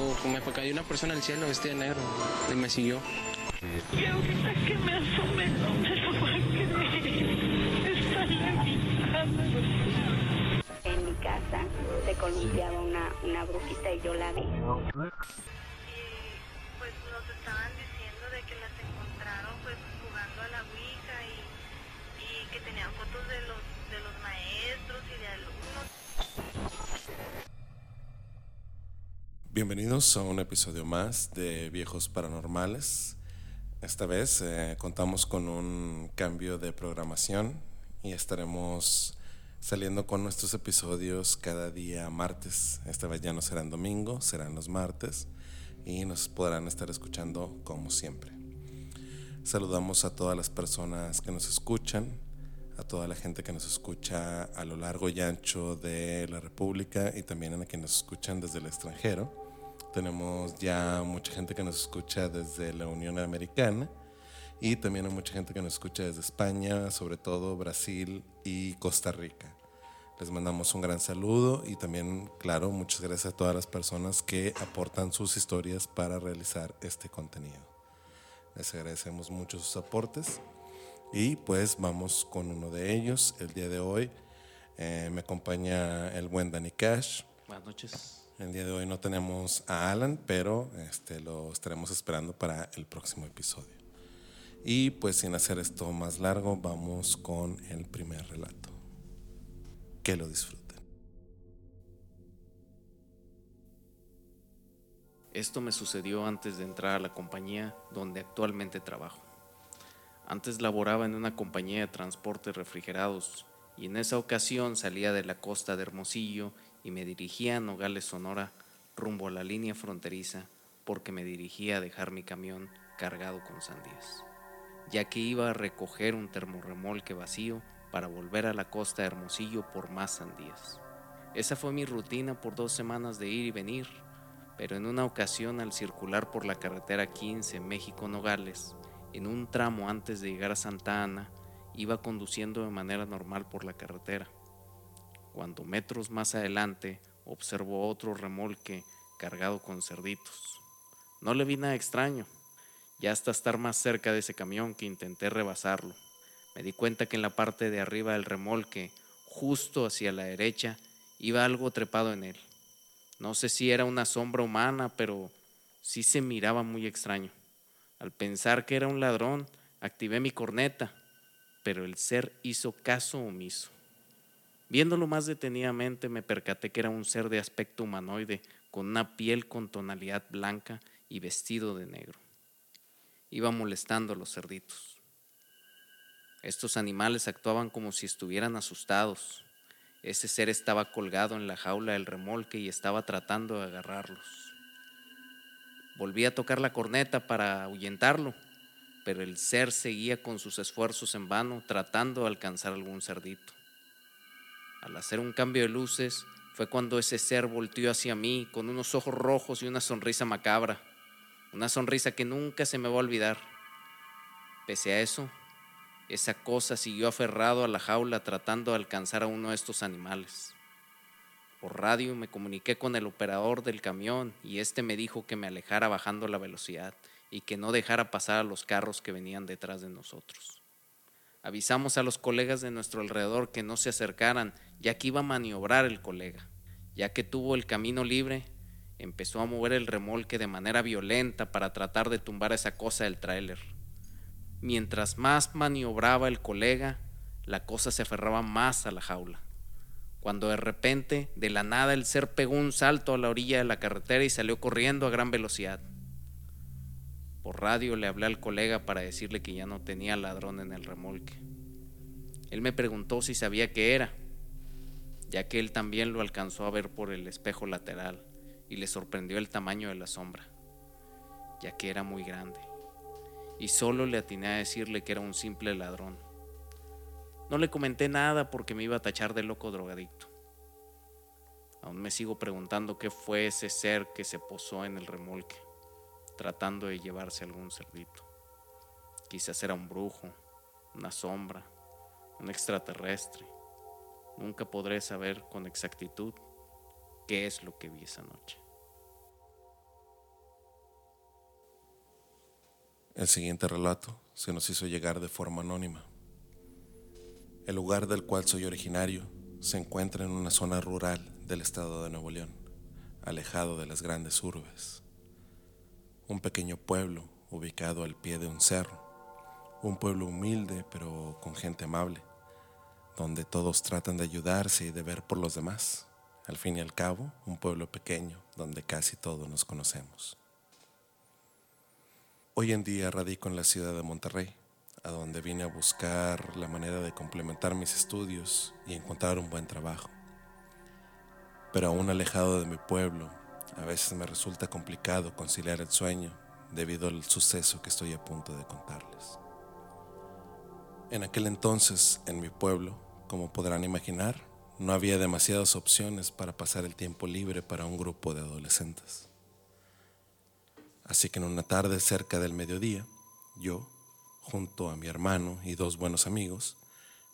O me cayó una persona al cielo vestida de negro y me siguió. Y ahorita que me asomé no me lo va a creer. Está levitando. En mi casa se columpiaba una, una brujita y yo la vi. y pues nos estaban diciendo de que las encontraron pues jugando a la Ouija y, y que tenían fotos de los maestros y de alumnos. Bienvenidos a un episodio más de Viejos Paranormales. Esta vez eh, contamos con un cambio de programación y estaremos saliendo con nuestros episodios cada día martes. Esta vez ya no serán domingo, serán los martes y nos podrán estar escuchando como siempre. Saludamos a todas las personas que nos escuchan, a toda la gente que nos escucha a lo largo y ancho de la República y también a quienes nos escuchan desde el extranjero. Tenemos ya mucha gente que nos escucha desde la Unión Americana y también hay mucha gente que nos escucha desde España, sobre todo Brasil y Costa Rica. Les mandamos un gran saludo y también, claro, muchas gracias a todas las personas que aportan sus historias para realizar este contenido. Les agradecemos mucho sus aportes y pues vamos con uno de ellos. El día de hoy eh, me acompaña el buen Danny Cash. Buenas noches. El día de hoy no tenemos a Alan, pero este, lo estaremos esperando para el próximo episodio. Y pues sin hacer esto más largo, vamos con el primer relato. Que lo disfruten. Esto me sucedió antes de entrar a la compañía donde actualmente trabajo. Antes laboraba en una compañía de transportes refrigerados y en esa ocasión salía de la costa de Hermosillo y me dirigía a Nogales, Sonora, rumbo a la línea fronteriza porque me dirigía a dejar mi camión cargado con sandías, ya que iba a recoger un termorremolque vacío para volver a la costa de Hermosillo por más sandías. Esa fue mi rutina por dos semanas de ir y venir, pero en una ocasión al circular por la carretera 15 México-Nogales, en un tramo antes de llegar a Santa Ana, iba conduciendo de manera normal por la carretera. Cuando metros más adelante observó otro remolque cargado con cerditos. No le vi nada extraño, ya hasta estar más cerca de ese camión que intenté rebasarlo. Me di cuenta que en la parte de arriba del remolque, justo hacia la derecha, iba algo trepado en él. No sé si era una sombra humana, pero sí se miraba muy extraño. Al pensar que era un ladrón, activé mi corneta, pero el ser hizo caso omiso. Viéndolo más detenidamente me percaté que era un ser de aspecto humanoide, con una piel con tonalidad blanca y vestido de negro. Iba molestando a los cerditos. Estos animales actuaban como si estuvieran asustados. Ese ser estaba colgado en la jaula del remolque y estaba tratando de agarrarlos. Volví a tocar la corneta para ahuyentarlo, pero el ser seguía con sus esfuerzos en vano tratando de alcanzar algún cerdito. Al hacer un cambio de luces fue cuando ese ser volteó hacia mí con unos ojos rojos y una sonrisa macabra, una sonrisa que nunca se me va a olvidar. Pese a eso, esa cosa siguió aferrado a la jaula tratando de alcanzar a uno de estos animales. Por radio me comuniqué con el operador del camión y este me dijo que me alejara bajando la velocidad y que no dejara pasar a los carros que venían detrás de nosotros. Avisamos a los colegas de nuestro alrededor que no se acercaran, ya que iba a maniobrar el colega. Ya que tuvo el camino libre, empezó a mover el remolque de manera violenta para tratar de tumbar esa cosa del tráiler. Mientras más maniobraba el colega, la cosa se aferraba más a la jaula. Cuando de repente, de la nada, el ser pegó un salto a la orilla de la carretera y salió corriendo a gran velocidad. Por radio le hablé al colega para decirle que ya no tenía ladrón en el remolque. Él me preguntó si sabía qué era, ya que él también lo alcanzó a ver por el espejo lateral y le sorprendió el tamaño de la sombra, ya que era muy grande. Y solo le atiné a decirle que era un simple ladrón. No le comenté nada porque me iba a tachar de loco drogadicto. Aún me sigo preguntando qué fue ese ser que se posó en el remolque, tratando de llevarse algún cerdito. Quizás era un brujo, una sombra, un extraterrestre. Nunca podré saber con exactitud qué es lo que vi esa noche. El siguiente relato se nos hizo llegar de forma anónima. El lugar del cual soy originario se encuentra en una zona rural del estado de Nuevo León, alejado de las grandes urbes. Un pequeño pueblo ubicado al pie de un cerro, un pueblo humilde pero con gente amable, donde todos tratan de ayudarse y de ver por los demás. Al fin y al cabo, un pueblo pequeño donde casi todos nos conocemos. Hoy en día radico en la ciudad de Monterrey, a donde vine a buscar la manera de complementar mis estudios y encontrar un buen trabajo. Pero aún alejado de mi pueblo, a veces me resulta complicado conciliar el sueño debido al suceso que estoy a punto de contarles. En aquel entonces, en mi pueblo, como podrán imaginar, no había demasiadas opciones para pasar el tiempo libre para un grupo de adolescentes. Así que en una tarde cerca del mediodía, yo, junto a mi hermano y dos buenos amigos,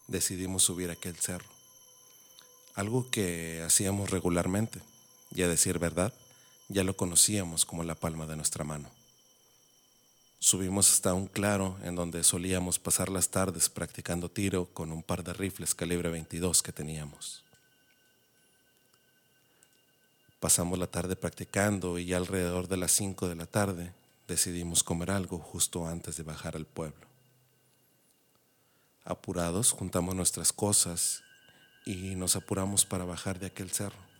decidimos subir aquel cerro. Algo que hacíamos regularmente, y a decir verdad, ya lo conocíamos como la palma de nuestra mano. Subimos hasta un claro en donde solíamos pasar las tardes practicando tiro con un par de rifles calibre 22 que teníamos. Pasamos la tarde practicando y alrededor de las 5 de la tarde decidimos comer algo justo antes de bajar al pueblo. Apurados juntamos nuestras cosas y nos apuramos para bajar de aquel cerro.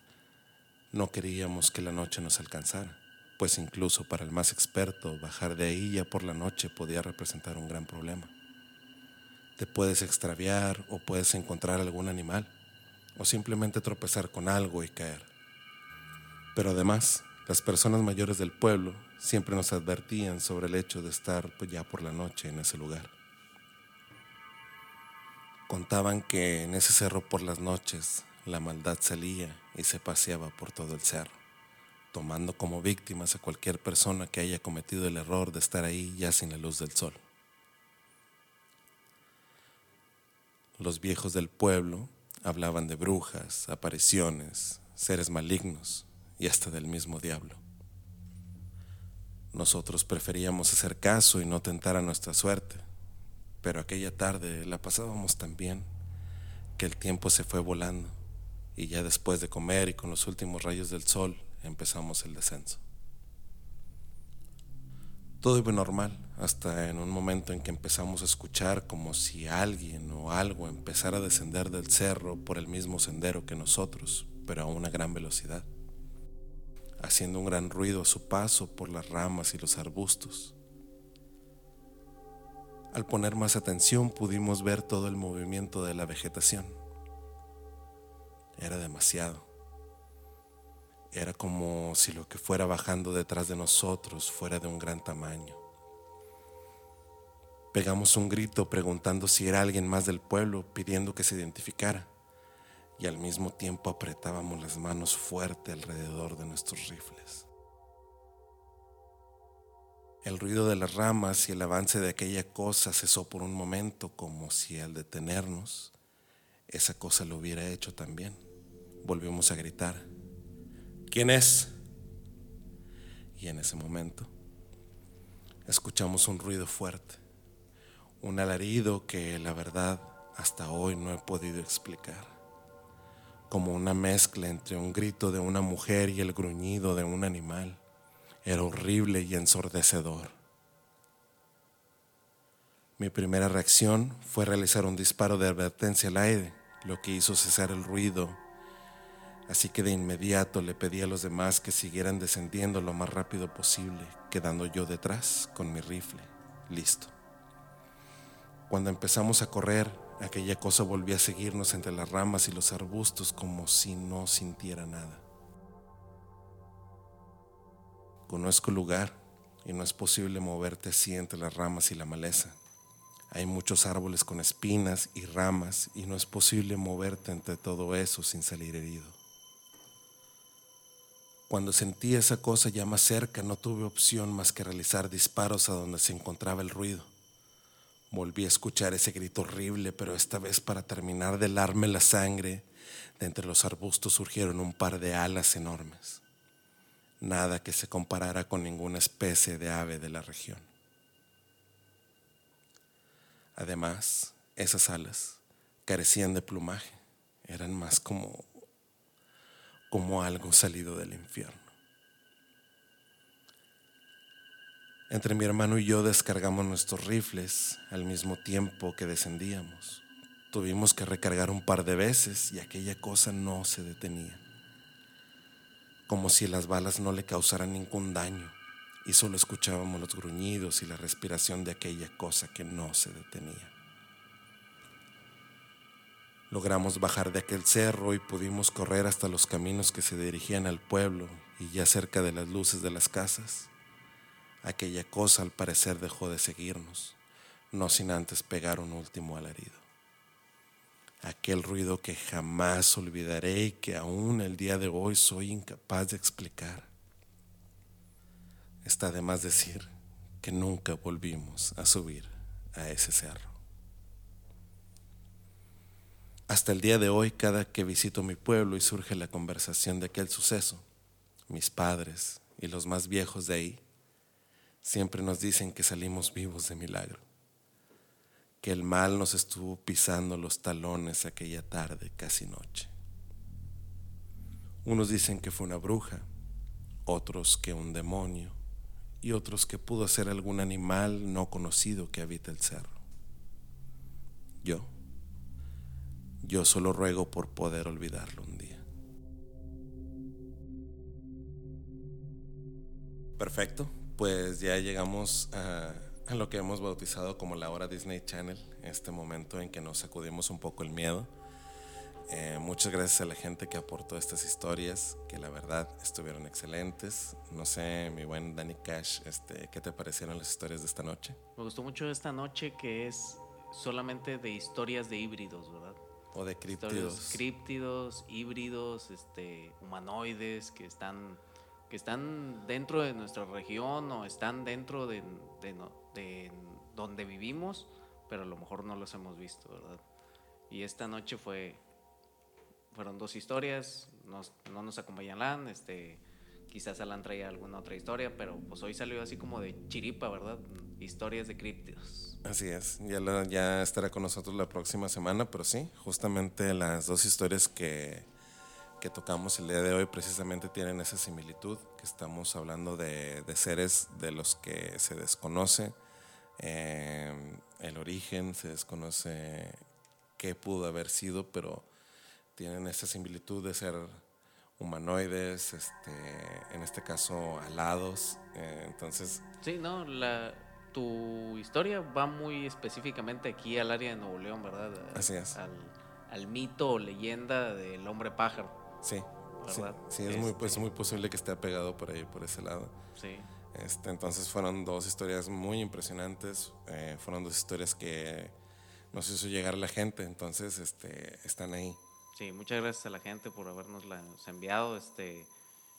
No queríamos que la noche nos alcanzara, pues incluso para el más experto bajar de ahí ya por la noche podía representar un gran problema. Te puedes extraviar o puedes encontrar algún animal o simplemente tropezar con algo y caer. Pero además, las personas mayores del pueblo siempre nos advertían sobre el hecho de estar pues, ya por la noche en ese lugar. Contaban que en ese cerro por las noches la maldad salía y se paseaba por todo el cerro, tomando como víctimas a cualquier persona que haya cometido el error de estar ahí ya sin la luz del sol. Los viejos del pueblo hablaban de brujas, apariciones, seres malignos, y hasta del mismo diablo. Nosotros preferíamos hacer caso y no tentar a nuestra suerte, pero aquella tarde la pasábamos tan bien que el tiempo se fue volando y ya después de comer y con los últimos rayos del sol empezamos el descenso. Todo iba normal hasta en un momento en que empezamos a escuchar como si alguien o algo empezara a descender del cerro por el mismo sendero que nosotros, pero a una gran velocidad haciendo un gran ruido a su paso por las ramas y los arbustos. Al poner más atención pudimos ver todo el movimiento de la vegetación. Era demasiado. Era como si lo que fuera bajando detrás de nosotros fuera de un gran tamaño. Pegamos un grito preguntando si era alguien más del pueblo pidiendo que se identificara y al mismo tiempo apretábamos las manos fuerte alrededor de nuestros rifles. El ruido de las ramas y el avance de aquella cosa cesó por un momento como si al detenernos esa cosa lo hubiera hecho también. Volvimos a gritar, ¿quién es? Y en ese momento escuchamos un ruido fuerte, un alarido que la verdad hasta hoy no he podido explicar como una mezcla entre un grito de una mujer y el gruñido de un animal. Era horrible y ensordecedor. Mi primera reacción fue realizar un disparo de advertencia al aire, lo que hizo cesar el ruido. Así que de inmediato le pedí a los demás que siguieran descendiendo lo más rápido posible, quedando yo detrás con mi rifle, listo. Cuando empezamos a correr, aquella cosa volvía a seguirnos entre las ramas y los arbustos como si no sintiera nada. Conozco el lugar y no es posible moverte así entre las ramas y la maleza. Hay muchos árboles con espinas y ramas y no es posible moverte entre todo eso sin salir herido. Cuando sentí esa cosa ya más cerca no tuve opción más que realizar disparos a donde se encontraba el ruido. Volví a escuchar ese grito horrible, pero esta vez para terminar de helarme la sangre, de entre los arbustos surgieron un par de alas enormes. Nada que se comparara con ninguna especie de ave de la región. Además, esas alas carecían de plumaje, eran más como, como algo salido del infierno. Entre mi hermano y yo descargamos nuestros rifles al mismo tiempo que descendíamos. Tuvimos que recargar un par de veces y aquella cosa no se detenía. Como si las balas no le causaran ningún daño y solo escuchábamos los gruñidos y la respiración de aquella cosa que no se detenía. Logramos bajar de aquel cerro y pudimos correr hasta los caminos que se dirigían al pueblo y ya cerca de las luces de las casas. Aquella cosa al parecer dejó de seguirnos, no sin antes pegar un último alarido. Aquel ruido que jamás olvidaré y que aún el día de hoy soy incapaz de explicar. Está de más decir que nunca volvimos a subir a ese cerro. Hasta el día de hoy, cada que visito mi pueblo y surge la conversación de aquel suceso, mis padres y los más viejos de ahí siempre nos dicen que salimos vivos de milagro, que el mal nos estuvo pisando los talones aquella tarde, casi noche. Unos dicen que fue una bruja, otros que un demonio y otros que pudo ser algún animal no conocido que habita el cerro. Yo, yo solo ruego por poder olvidarlo un día. Perfecto, pues ya llegamos a, lo que hemos bautizado como la hora Disney Channel, este momento en que nos sacudimos un poco el miedo eh, muchas gracias a la gente que aportó estas historias, que la verdad estuvieron excelentes. No sé, mi buen Danny Cash, este, ¿qué te parecieron las historias de esta noche? Me gustó mucho esta noche que es solamente de historias de híbridos, ¿verdad? O de críptidos. Críptidos, híbridos, este, humanoides que están, que están dentro de nuestra región o están dentro de, de, de donde vivimos, pero a lo mejor no los hemos visto, ¿verdad? Y esta noche fue, fueron dos historias, nos, no nos acompañan Alan, este, quizás Alan traía alguna otra historia, pero pues hoy salió así como de chiripa, ¿verdad? Historias de críptidos. Así es, ya, ya estará con nosotros la próxima semana, pero sí, justamente las dos historias que, que tocamos el día de hoy precisamente tienen esa similitud, que estamos hablando de, de seres de los que se desconoce eh, el origen, se desconoce qué pudo haber sido, pero tienen esa similitud de ser humanoides, este, en este caso alados, eh, entonces... Sí, no, la, tu historia va muy específicamente aquí al área de Nuevo León, ¿verdad? Así es. Al, al mito o leyenda del hombre pájaro. Sí, ¿verdad? sí, sí es, muy, pues, muy posible que esté apegado por ahí, por ese lado. Sí. Este, entonces fueron dos historias muy impresionantes, eh, fueron dos historias que nos hizo llegar la gente, entonces este, están ahí. Sí, muchas gracias a la gente por habernos enviado. Este,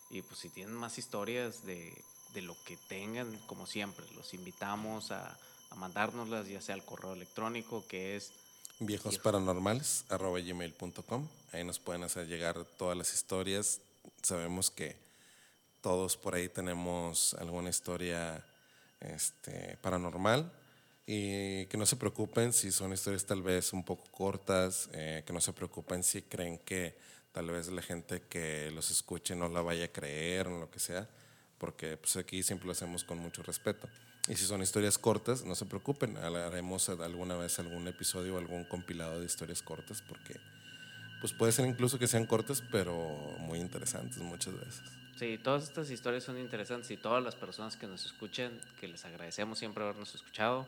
y pues si tienen más historias de, de lo que tengan, como siempre, los invitamos a, a mandárnoslas, ya sea al correo electrónico que es viejosparanormales.gmail.com. Ahí nos pueden hacer llegar todas las historias. Sabemos que todos por ahí tenemos alguna historia este, paranormal y que no se preocupen si son historias tal vez un poco cortas, eh, que no se preocupen si creen que tal vez la gente que los escuche no la vaya a creer o lo que sea, porque pues aquí siempre lo hacemos con mucho respeto. Y si son historias cortas, no se preocupen, haremos alguna vez algún episodio o algún compilado de historias cortas, porque pues puede ser incluso que sean cortas, pero muy interesantes muchas veces. Sí, todas estas historias son interesantes y todas las personas que nos escuchen, que les agradecemos siempre habernos escuchado,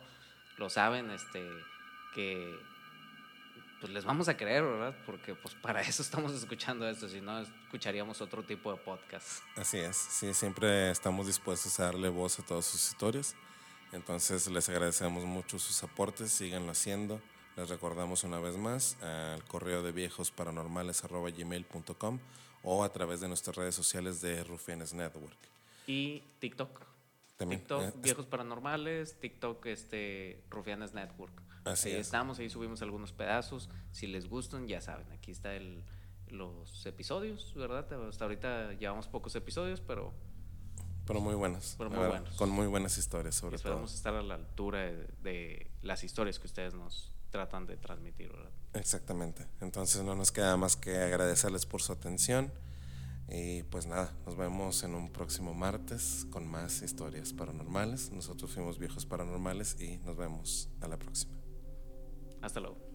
lo saben, este, que pues les vamos a creer, ¿verdad? Porque pues para eso estamos escuchando esto, si no escucharíamos otro tipo de podcast. Así es, sí, siempre estamos dispuestos a darle voz a todas sus historias. Entonces les agradecemos mucho sus aportes, síganlo haciendo. Les recordamos una vez más al correo de viejosparanormales.gmail.com o a través de nuestras redes sociales de Rufianes Network. Y TikTok. También, TikTok, eh, Viejos Paranormales, TikTok, este, Rufianes Network. Así ahí es. estamos, ahí subimos algunos pedazos. Si les gustan, ya saben, aquí está el, los episodios, ¿verdad? Hasta ahorita llevamos pocos episodios, pero Pero muy. Pero buenos. Con muy buenas historias, sobre todo. esperamos estar a la altura de, de las historias que ustedes nos tratan de transmitir, ¿verdad? Exactamente. Entonces no nos queda más que agradecerles por su atención. Y pues nada, nos vemos en un próximo martes con más historias paranormales. Nosotros fuimos viejos paranormales y nos vemos a la próxima. Hasta luego.